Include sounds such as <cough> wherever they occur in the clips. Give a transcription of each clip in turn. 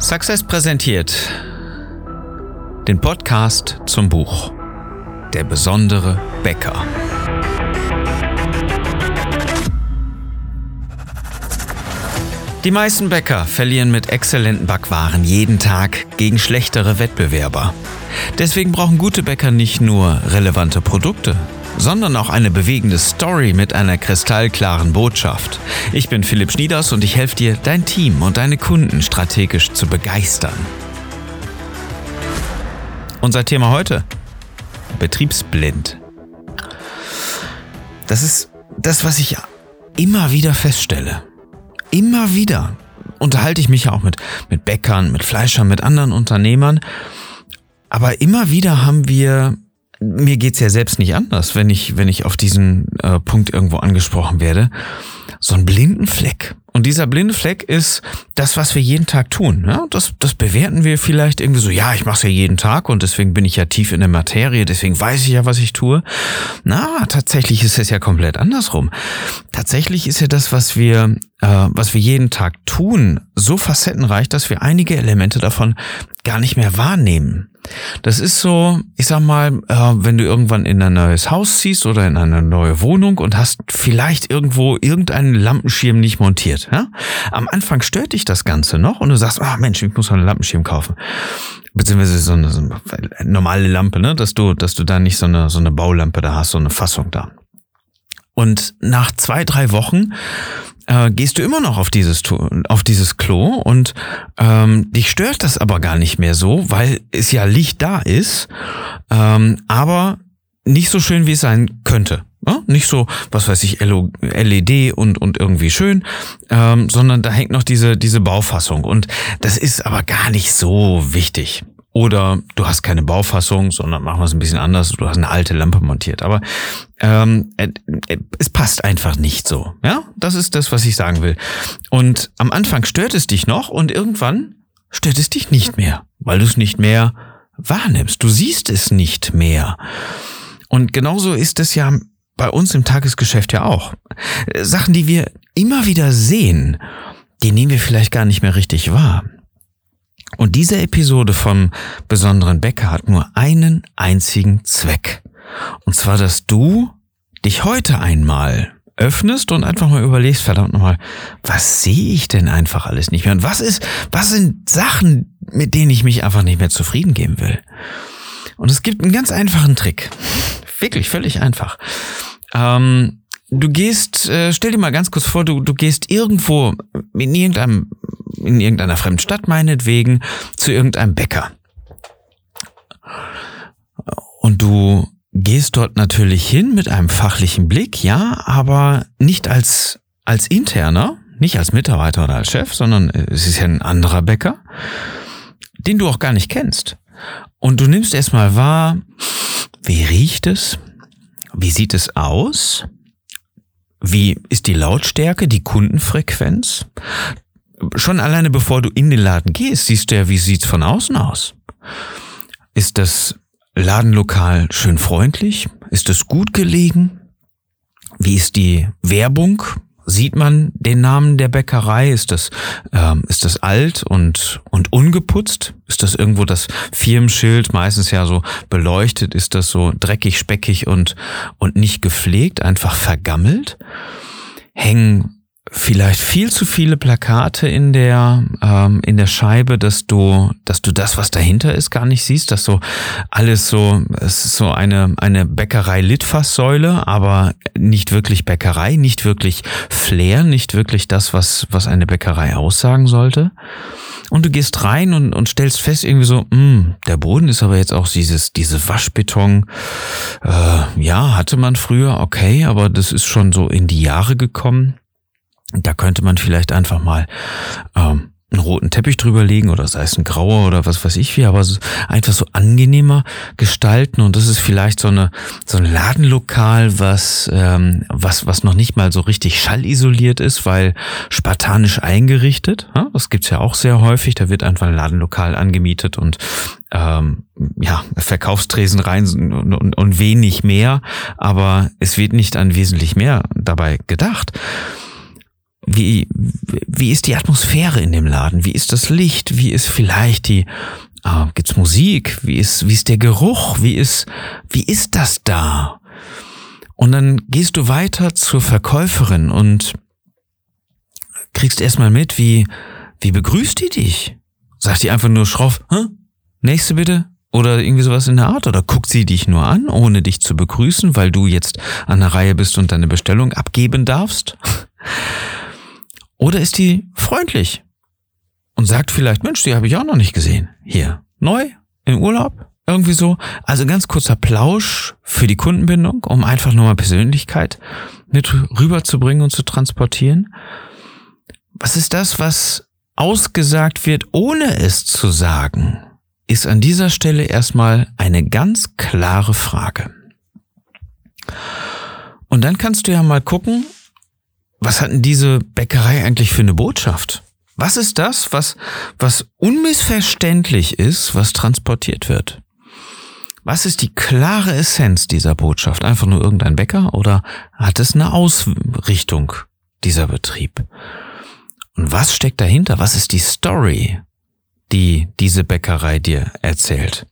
Success präsentiert den Podcast zum Buch Der besondere Bäcker. Die meisten Bäcker verlieren mit exzellenten Backwaren jeden Tag gegen schlechtere Wettbewerber. Deswegen brauchen gute Bäcker nicht nur relevante Produkte, sondern auch eine bewegende Story mit einer kristallklaren Botschaft. Ich bin Philipp Schnieders und ich helfe dir, dein Team und deine Kunden strategisch zu begeistern. Unser Thema heute? Betriebsblind. Das ist das, was ich immer wieder feststelle. Immer wieder unterhalte ich mich ja auch mit, mit Bäckern, mit Fleischern, mit anderen Unternehmern. Aber immer wieder haben wir mir geht's ja selbst nicht anders, wenn ich, wenn ich auf diesen äh, Punkt irgendwo angesprochen werde. So ein blinden Fleck. Und dieser blinde Fleck ist das, was wir jeden Tag tun. Ja, das, das bewerten wir vielleicht irgendwie so, ja, ich mache es ja jeden Tag und deswegen bin ich ja tief in der Materie, deswegen weiß ich ja, was ich tue. Na, tatsächlich ist es ja komplett andersrum. Tatsächlich ist ja das, was wir, äh, was wir jeden Tag tun, so facettenreich, dass wir einige Elemente davon gar nicht mehr wahrnehmen. Das ist so, ich sag mal, äh, wenn du irgendwann in ein neues Haus ziehst oder in eine neue Wohnung und hast vielleicht irgendwo irgendeinen Lampenschirm nicht montiert. Ja? Am Anfang stört dich das Ganze noch und du sagst, ah Mensch, ich muss einen Lampenschirm kaufen. Beziehungsweise so eine, so eine normale Lampe, ne? dass du, dass du da nicht so eine, so eine Baulampe da hast, so eine Fassung da. Und nach zwei, drei Wochen äh, gehst du immer noch auf dieses, auf dieses Klo und ähm, dich stört das aber gar nicht mehr so, weil es ja Licht da ist, ähm, aber nicht so schön, wie es sein könnte. Ja? Nicht so, was weiß ich, LED und, und irgendwie schön, ähm, sondern da hängt noch diese, diese Baufassung. Und das ist aber gar nicht so wichtig. Oder du hast keine Baufassung, sondern machen wir es ein bisschen anders. Du hast eine alte Lampe montiert. Aber ähm, äh, äh, es passt einfach nicht so. Ja, das ist das, was ich sagen will. Und am Anfang stört es dich noch und irgendwann stört es dich nicht mehr, weil du es nicht mehr wahrnimmst. Du siehst es nicht mehr. Und genauso ist es ja bei uns im Tagesgeschäft ja auch. Sachen, die wir immer wieder sehen, die nehmen wir vielleicht gar nicht mehr richtig wahr. Und diese Episode vom besonderen Bäcker hat nur einen einzigen Zweck. Und zwar, dass du dich heute einmal öffnest und einfach mal überlegst, verdammt nochmal, was sehe ich denn einfach alles nicht mehr? Und was ist, was sind Sachen, mit denen ich mich einfach nicht mehr zufrieden geben will? Und es gibt einen ganz einfachen Trick. Wirklich völlig einfach. Ähm, du gehst, äh, stell dir mal ganz kurz vor, du, du gehst irgendwo in irgendeinem in irgendeiner fremden Stadt meinetwegen zu irgendeinem Bäcker. Und du gehst dort natürlich hin mit einem fachlichen Blick, ja, aber nicht als, als interner, nicht als Mitarbeiter oder als Chef, sondern es ist ja ein anderer Bäcker, den du auch gar nicht kennst. Und du nimmst erstmal wahr, wie riecht es? Wie sieht es aus? Wie ist die Lautstärke, die Kundenfrequenz? Schon alleine bevor du in den Laden gehst, siehst du ja, wie sieht's von außen aus? Ist das Ladenlokal schön freundlich? Ist es gut gelegen? Wie ist die Werbung? Sieht man den Namen der Bäckerei? Ist das, ähm, ist das alt und, und ungeputzt? Ist das irgendwo das Firmenschild, meistens ja so beleuchtet? Ist das so dreckig, speckig und, und nicht gepflegt, einfach vergammelt? Hängen vielleicht viel zu viele Plakate in der ähm, in der Scheibe, dass du dass du das, was dahinter ist, gar nicht siehst, dass so alles so es ist so eine eine Bäckerei Litfaßsäule, aber nicht wirklich Bäckerei, nicht wirklich Flair, nicht wirklich das, was was eine Bäckerei aussagen sollte. Und du gehst rein und, und stellst fest irgendwie so, mh, hm, der Boden ist aber jetzt auch dieses diese Waschbeton. Äh, ja, hatte man früher, okay, aber das ist schon so in die Jahre gekommen. Da könnte man vielleicht einfach mal ähm, einen roten Teppich drüber legen oder sei es ein grauer oder was weiß ich wie, aber so einfach so angenehmer gestalten und das ist vielleicht so eine so ein Ladenlokal, was ähm, was was noch nicht mal so richtig schallisoliert ist, weil spartanisch eingerichtet. Ja? Das gibt's ja auch sehr häufig. Da wird einfach ein Ladenlokal angemietet und ähm, ja Verkaufstresen rein und, und, und wenig mehr, aber es wird nicht an wesentlich mehr dabei gedacht wie, wie ist die Atmosphäre in dem Laden? Wie ist das Licht? Wie ist vielleicht die, äh, gibt's Musik? Wie ist, wie ist der Geruch? Wie ist, wie ist das da? Und dann gehst du weiter zur Verkäuferin und kriegst erstmal mit, wie, wie begrüßt die dich? Sagt die einfach nur schroff, Hä? nächste bitte? Oder irgendwie sowas in der Art? Oder guckt sie dich nur an, ohne dich zu begrüßen, weil du jetzt an der Reihe bist und deine Bestellung abgeben darfst? Oder ist die freundlich und sagt vielleicht, Mensch, die habe ich auch noch nicht gesehen. Hier, neu, im Urlaub, irgendwie so. Also ganz kurzer Plausch für die Kundenbindung, um einfach nur mal Persönlichkeit mit rüberzubringen und zu transportieren. Was ist das, was ausgesagt wird, ohne es zu sagen? Ist an dieser Stelle erstmal eine ganz klare Frage. Und dann kannst du ja mal gucken, was hat denn diese Bäckerei eigentlich für eine Botschaft? Was ist das, was, was unmissverständlich ist, was transportiert wird? Was ist die klare Essenz dieser Botschaft? Einfach nur irgendein Bäcker oder hat es eine Ausrichtung, dieser Betrieb? Und was steckt dahinter? Was ist die Story, die diese Bäckerei dir erzählt?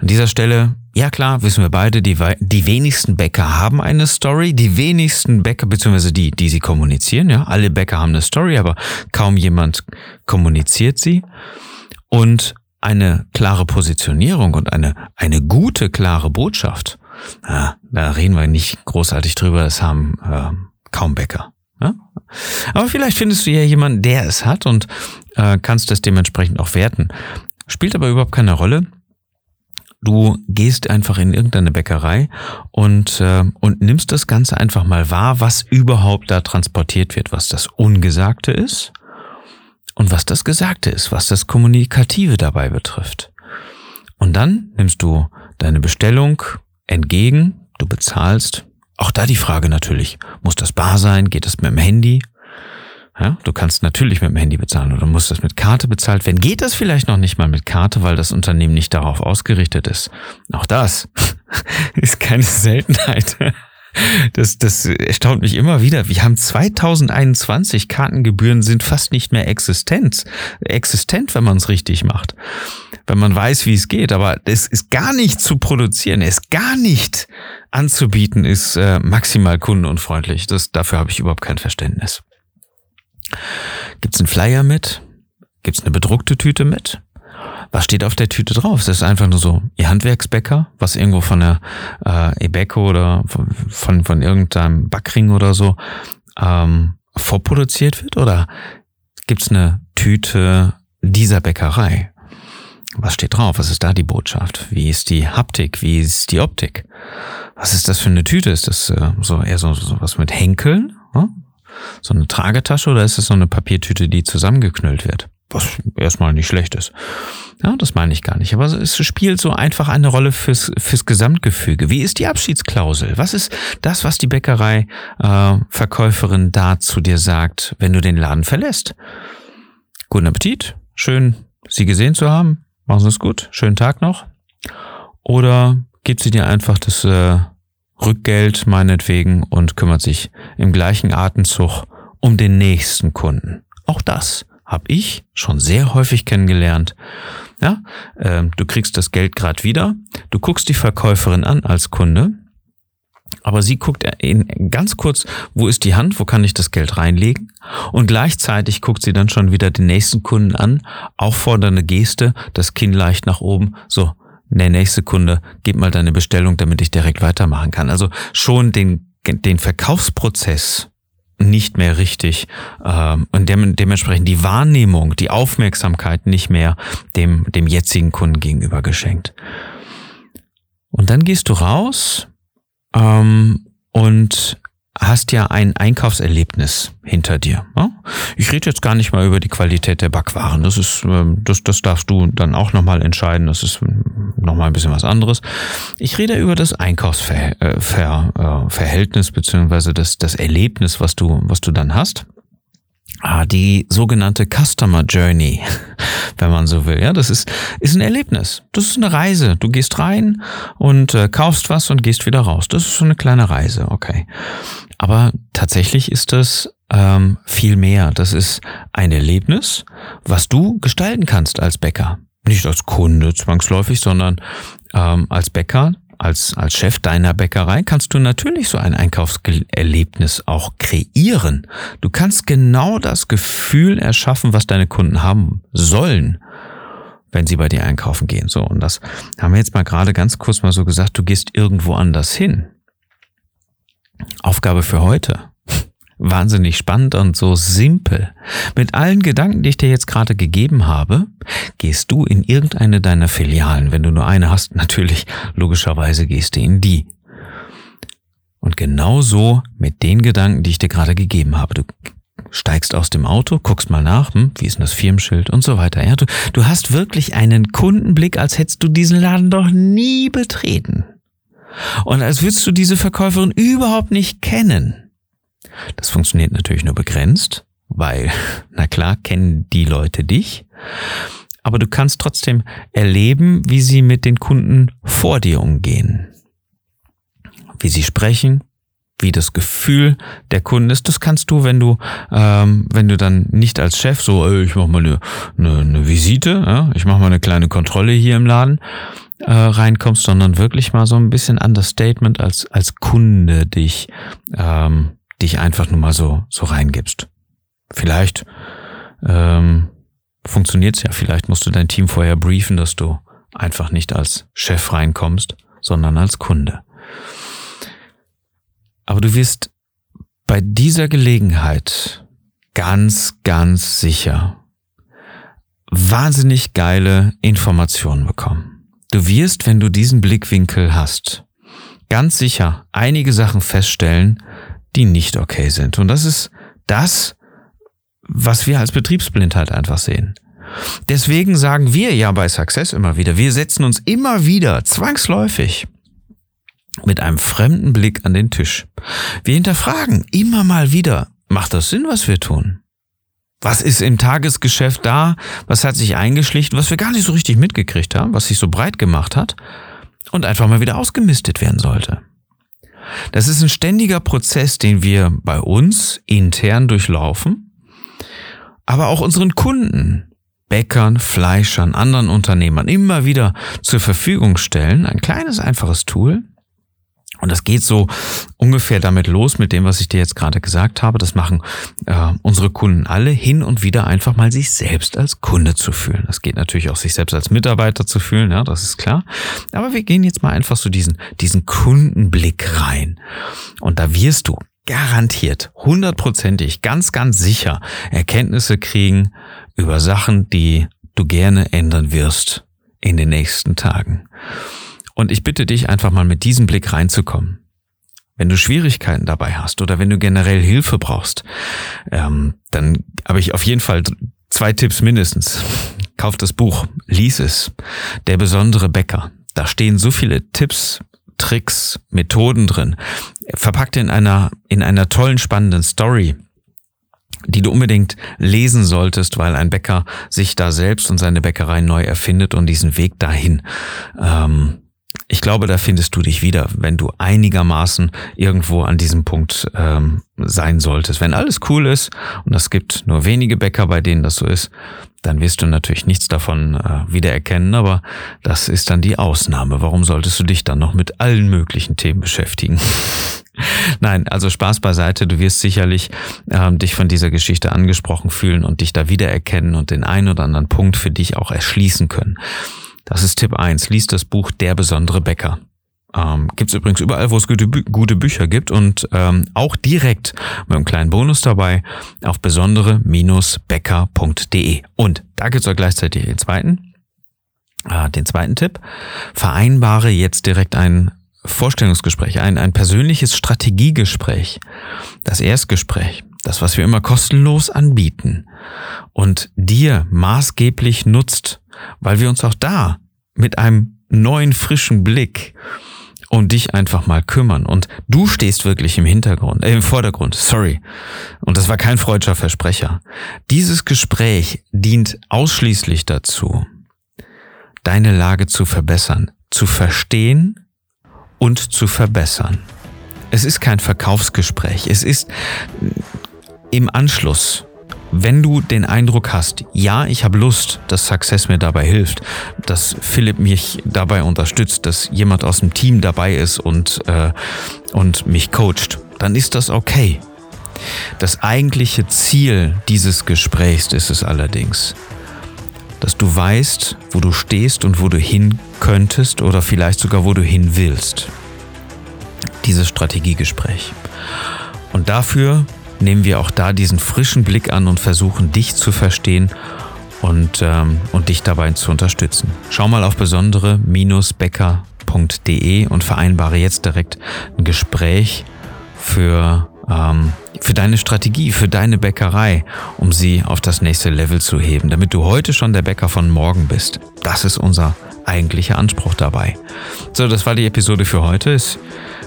An dieser Stelle ja klar, wissen wir beide, die, die wenigsten Bäcker haben eine Story, die wenigsten Bäcker, beziehungsweise die, die sie kommunizieren, ja, alle Bäcker haben eine Story, aber kaum jemand kommuniziert sie. Und eine klare Positionierung und eine, eine gute, klare Botschaft, ja, da reden wir nicht großartig drüber, es haben äh, kaum Bäcker. Ja? Aber vielleicht findest du ja jemanden, der es hat und äh, kannst es dementsprechend auch werten. Spielt aber überhaupt keine Rolle. Du gehst einfach in irgendeine Bäckerei und, äh, und nimmst das Ganze einfach mal wahr, was überhaupt da transportiert wird, was das Ungesagte ist und was das Gesagte ist, was das Kommunikative dabei betrifft. Und dann nimmst du deine Bestellung entgegen, du bezahlst. Auch da die Frage natürlich, muss das bar sein? Geht das mit dem Handy? Ja, du kannst natürlich mit dem Handy bezahlen oder musst das mit Karte bezahlt werden. Geht das vielleicht noch nicht mal mit Karte, weil das Unternehmen nicht darauf ausgerichtet ist? Auch das <laughs> ist keine Seltenheit. Das, das erstaunt mich immer wieder. Wir haben 2021, Kartengebühren sind fast nicht mehr existent. Existent, wenn man es richtig macht. Wenn man weiß, wie es geht. Aber es ist gar nicht zu produzieren, es gar nicht anzubieten, ist äh, maximal kundenunfreundlich. Das, dafür habe ich überhaupt kein Verständnis. Gibt's einen Flyer mit? Gibt's eine bedruckte Tüte mit? Was steht auf der Tüte drauf? Ist das einfach nur so Ihr Handwerksbäcker, was irgendwo von der äh, Ebeko oder von, von, von irgendeinem Backring oder so ähm, vorproduziert wird? Oder gibt's eine Tüte dieser Bäckerei? Was steht drauf? Was ist da die Botschaft? Wie ist die Haptik? Wie ist die Optik? Was ist das für eine Tüte? Ist das äh, so eher so, so was mit Henkeln? So eine Tragetasche oder ist es so eine Papiertüte, die zusammengeknüllt wird? Was erstmal nicht schlecht ist. Ja, das meine ich gar nicht. Aber es spielt so einfach eine Rolle fürs, fürs Gesamtgefüge. Wie ist die Abschiedsklausel? Was ist das, was die Bäckerei äh, da zu dir sagt, wenn du den Laden verlässt? Guten Appetit. Schön, Sie gesehen zu haben. Machen Sie es gut. Schönen Tag noch. Oder gibt sie dir einfach das äh, Rückgeld meinetwegen und kümmert sich im gleichen Atemzug um den nächsten Kunden. Auch das habe ich schon sehr häufig kennengelernt. Ja, äh, du kriegst das Geld gerade wieder, du guckst die Verkäuferin an als Kunde, aber sie guckt in, ganz kurz, wo ist die Hand, wo kann ich das Geld reinlegen? Und gleichzeitig guckt sie dann schon wieder den nächsten Kunden an, auffordernde Geste, das Kinn leicht nach oben, so, der nächste Kunde, gib mal deine Bestellung, damit ich direkt weitermachen kann. Also schon den, den Verkaufsprozess nicht mehr richtig ähm, und dem, dementsprechend die Wahrnehmung, die Aufmerksamkeit nicht mehr dem, dem jetzigen Kunden gegenüber geschenkt. Und dann gehst du raus ähm, und hast ja ein Einkaufserlebnis hinter dir. Ich rede jetzt gar nicht mal über die Qualität der Backwaren. Das ist, ähm, das, das darfst du dann auch nochmal entscheiden. Das ist ähm, nochmal ein bisschen was anderes. Ich rede über das Einkaufsverhältnis äh, beziehungsweise das, das Erlebnis, was du, was du dann hast. Ah, die sogenannte Customer Journey, <laughs> wenn man so will. Ja, das ist, ist ein Erlebnis. Das ist eine Reise. Du gehst rein und äh, kaufst was und gehst wieder raus. Das ist so eine kleine Reise, okay. Aber tatsächlich ist das ähm, viel mehr. Das ist ein Erlebnis, was du gestalten kannst als Bäcker. Nicht als Kunde zwangsläufig, sondern ähm, als Bäcker, als, als Chef deiner Bäckerei kannst du natürlich so ein Einkaufserlebnis auch kreieren. Du kannst genau das Gefühl erschaffen, was deine Kunden haben sollen, wenn sie bei dir einkaufen gehen. So, und das haben wir jetzt mal gerade ganz kurz mal so gesagt, du gehst irgendwo anders hin. Aufgabe für heute wahnsinnig spannend und so simpel. Mit allen Gedanken, die ich dir jetzt gerade gegeben habe, gehst du in irgendeine deiner Filialen. Wenn du nur eine hast, <laughs> natürlich, logischerweise gehst du in die. Und genauso mit den Gedanken, die ich dir gerade gegeben habe. Du steigst aus dem Auto, guckst mal nach, hm, wie ist denn das Firmenschild und so weiter. Ja, du, du hast wirklich einen Kundenblick, als hättest du diesen Laden doch nie betreten. Und als würdest du diese Verkäuferin überhaupt nicht kennen. Das funktioniert natürlich nur begrenzt, weil, <laughs> na klar, kennen die Leute dich. Aber du kannst trotzdem erleben, wie sie mit den Kunden vor dir umgehen. Wie sie sprechen, wie das Gefühl der Kunden ist. Das kannst du, wenn du, ähm, wenn du dann nicht als Chef so, ey, ich mach mal eine, eine, eine Visite, ja, ich mach mal eine kleine Kontrolle hier im Laden, äh, reinkommst, sondern wirklich mal so ein bisschen Understatement als als Kunde dich ähm, dich einfach nur mal so, so reingibst. Vielleicht ähm, funktioniert's ja, vielleicht musst du dein Team vorher briefen, dass du einfach nicht als Chef reinkommst, sondern als Kunde. Aber du wirst bei dieser Gelegenheit ganz, ganz sicher wahnsinnig geile Informationen bekommen. Du wirst, wenn du diesen Blickwinkel hast, ganz sicher einige Sachen feststellen, die nicht okay sind. Und das ist das, was wir als Betriebsblindheit einfach sehen. Deswegen sagen wir ja bei Success immer wieder, wir setzen uns immer wieder zwangsläufig mit einem fremden Blick an den Tisch. Wir hinterfragen immer mal wieder, macht das Sinn, was wir tun? Was ist im Tagesgeschäft da? Was hat sich eingeschlichen, was wir gar nicht so richtig mitgekriegt haben, was sich so breit gemacht hat und einfach mal wieder ausgemistet werden sollte? Das ist ein ständiger Prozess, den wir bei uns intern durchlaufen, aber auch unseren Kunden, Bäckern, Fleischern, anderen Unternehmern immer wieder zur Verfügung stellen. Ein kleines, einfaches Tool, und das geht so ungefähr damit los mit dem, was ich dir jetzt gerade gesagt habe. Das machen äh, unsere Kunden alle hin und wieder einfach mal sich selbst als Kunde zu fühlen. Das geht natürlich auch sich selbst als Mitarbeiter zu fühlen, ja, das ist klar. Aber wir gehen jetzt mal einfach so diesen, diesen Kundenblick rein. Und da wirst du garantiert, hundertprozentig, ganz, ganz sicher Erkenntnisse kriegen über Sachen, die du gerne ändern wirst in den nächsten Tagen. Und ich bitte dich einfach mal mit diesem Blick reinzukommen. Wenn du Schwierigkeiten dabei hast oder wenn du generell Hilfe brauchst, ähm, dann habe ich auf jeden Fall zwei Tipps mindestens. Kauf das Buch, lies es. Der besondere Bäcker. Da stehen so viele Tipps, Tricks, Methoden drin. Verpackt in einer, in einer tollen, spannenden Story die du unbedingt lesen solltest, weil ein Bäcker sich da selbst und seine Bäckerei neu erfindet und diesen Weg dahin ähm, ich glaube, da findest du dich wieder, wenn du einigermaßen irgendwo an diesem Punkt ähm, sein solltest. Wenn alles cool ist und es gibt nur wenige Bäcker, bei denen das so ist, dann wirst du natürlich nichts davon äh, wiedererkennen, aber das ist dann die Ausnahme. Warum solltest du dich dann noch mit allen möglichen Themen beschäftigen? <laughs> Nein, also Spaß beiseite, du wirst sicherlich ähm, dich von dieser Geschichte angesprochen fühlen und dich da wiedererkennen und den einen oder anderen Punkt für dich auch erschließen können. Das ist Tipp eins. Lies das Buch Der besondere Bäcker. Ähm, gibt es übrigens überall, wo es gute, gute Bücher gibt und ähm, auch direkt mit einem kleinen Bonus dabei auf besondere-bäcker.de. Und da gibt es auch gleichzeitig den zweiten, äh, den zweiten Tipp. Vereinbare jetzt direkt ein Vorstellungsgespräch, ein, ein persönliches Strategiegespräch, das Erstgespräch, das, was wir immer kostenlos anbieten und dir maßgeblich nutzt, weil wir uns auch da mit einem neuen, frischen Blick um dich einfach mal kümmern. Und du stehst wirklich im Hintergrund, äh, im Vordergrund, sorry. Und das war kein freudscher Versprecher. Dieses Gespräch dient ausschließlich dazu, deine Lage zu verbessern, zu verstehen und zu verbessern. Es ist kein Verkaufsgespräch. Es ist im Anschluss wenn du den Eindruck hast, ja, ich habe Lust, dass Success mir dabei hilft, dass Philipp mich dabei unterstützt, dass jemand aus dem Team dabei ist und, äh, und mich coacht, dann ist das okay. Das eigentliche Ziel dieses Gesprächs ist es allerdings, dass du weißt, wo du stehst und wo du hin könntest oder vielleicht sogar wo du hin willst. Dieses Strategiegespräch. Und dafür nehmen wir auch da diesen frischen Blick an und versuchen dich zu verstehen und, ähm, und dich dabei zu unterstützen. Schau mal auf besondere-becker.de und vereinbare jetzt direkt ein Gespräch für, ähm, für deine Strategie, für deine Bäckerei, um sie auf das nächste Level zu heben, damit du heute schon der Bäcker von morgen bist. Das ist unser eigentlicher Anspruch dabei. So, das war die Episode für heute. Es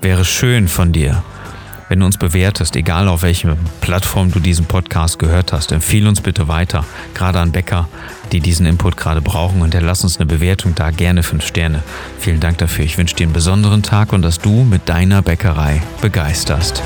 wäre schön von dir, wenn du uns bewertest, egal auf welche Plattform du diesen Podcast gehört hast, empfehle uns bitte weiter, gerade an Bäcker, die diesen Input gerade brauchen und lass uns eine Bewertung da, gerne fünf Sterne. Vielen Dank dafür. Ich wünsche dir einen besonderen Tag und dass du mit deiner Bäckerei begeisterst.